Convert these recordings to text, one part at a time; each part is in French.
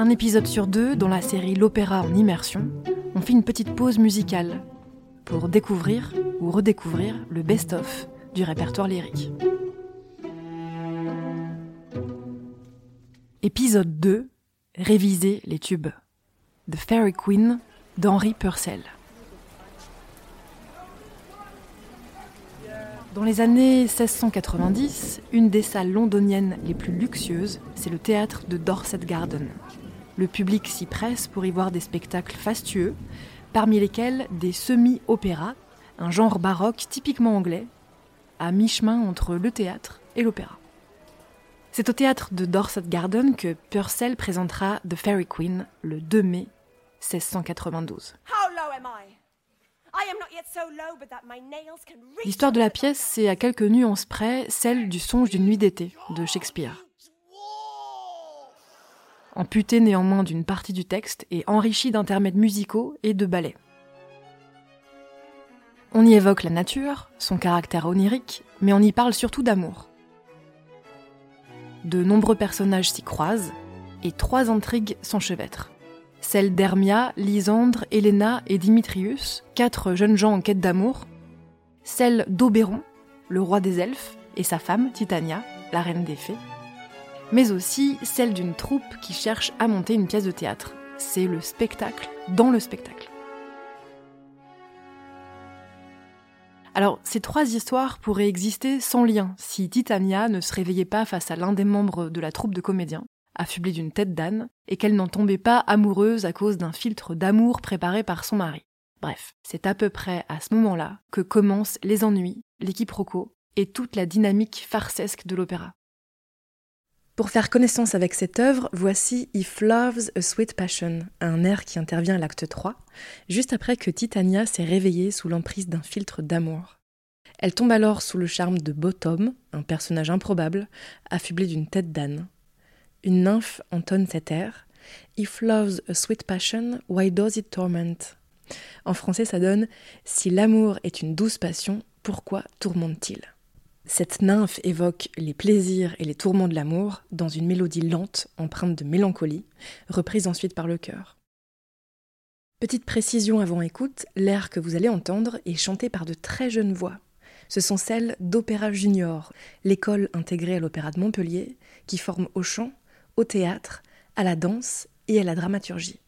Un épisode sur deux dans la série L'Opéra en immersion, on fait une petite pause musicale pour découvrir ou redécouvrir le best-of du répertoire lyrique. Épisode 2 Réviser les tubes. The Fairy Queen d'Henri Purcell. Dans les années 1690, une des salles londoniennes les plus luxueuses, c'est le théâtre de Dorset Garden. Le public s'y presse pour y voir des spectacles fastueux, parmi lesquels des semi-opéras, un genre baroque typiquement anglais, à mi-chemin entre le théâtre et l'opéra. C'est au théâtre de Dorset Garden que Purcell présentera The Fairy Queen le 2 mai 1692. L'histoire de la pièce, c'est à quelques nuances près celle du songe d'une nuit d'été de Shakespeare. Amputé néanmoins d'une partie du texte et enrichi d'intermèdes musicaux et de ballets. On y évoque la nature, son caractère onirique, mais on y parle surtout d'amour. De nombreux personnages s'y croisent et trois intrigues s'enchevêtrent celle d'Hermia, Lysandre, Helena et Dimitrius, quatre jeunes gens en quête d'amour, celle d'Oberon, le roi des elfes, et sa femme, Titania, la reine des fées, mais aussi celle d'une troupe qui cherche à monter une pièce de théâtre. C'est le spectacle dans le spectacle. Alors, ces trois histoires pourraient exister sans lien si Titania ne se réveillait pas face à l'un des membres de la troupe de comédiens, affublée d'une tête d'âne, et qu'elle n'en tombait pas amoureuse à cause d'un filtre d'amour préparé par son mari. Bref, c'est à peu près à ce moment-là que commencent les ennuis, les quiproquos et toute la dynamique farcesque de l'opéra. Pour faire connaissance avec cette œuvre, voici If Love's a Sweet Passion, un air qui intervient à l'acte 3, juste après que Titania s'est réveillée sous l'emprise d'un filtre d'amour. Elle tombe alors sous le charme de Bottom, un personnage improbable, affublé d'une tête d'âne. Une nymphe entonne cet air. If love's a sweet passion, why does it torment? En français, ça donne Si l'amour est une douce passion, pourquoi tourmente-t-il? Cette nymphe évoque les plaisirs et les tourments de l'amour dans une mélodie lente, empreinte de mélancolie, reprise ensuite par le chœur. Petite précision avant écoute, l'air que vous allez entendre est chanté par de très jeunes voix. Ce sont celles d'Opéra Junior, l'école intégrée à l'Opéra de Montpellier, qui forme au chant au théâtre, à la danse et à la dramaturgie.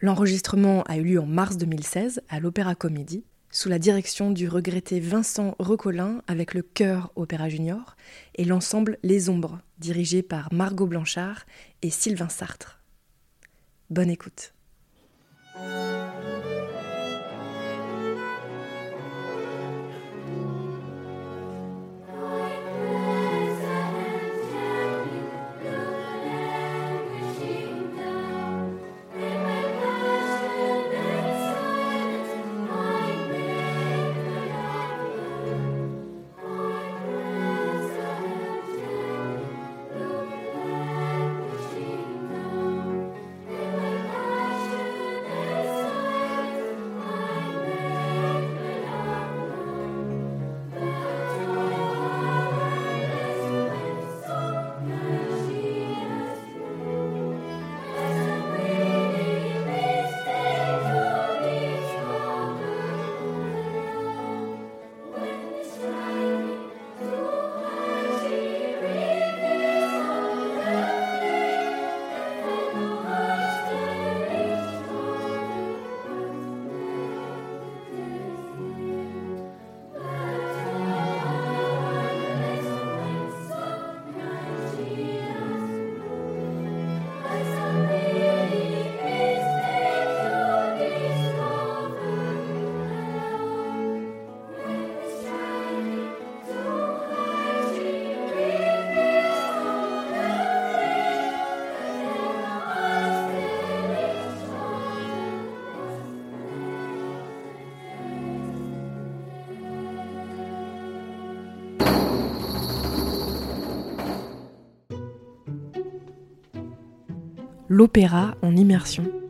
L'enregistrement a eu lieu en mars 2016 à l'Opéra Comédie, sous la direction du regretté Vincent Recolin avec le chœur Opéra Junior et l'ensemble Les Ombres, dirigé par Margot Blanchard et Sylvain Sartre. Bonne écoute. L'opéra en immersion.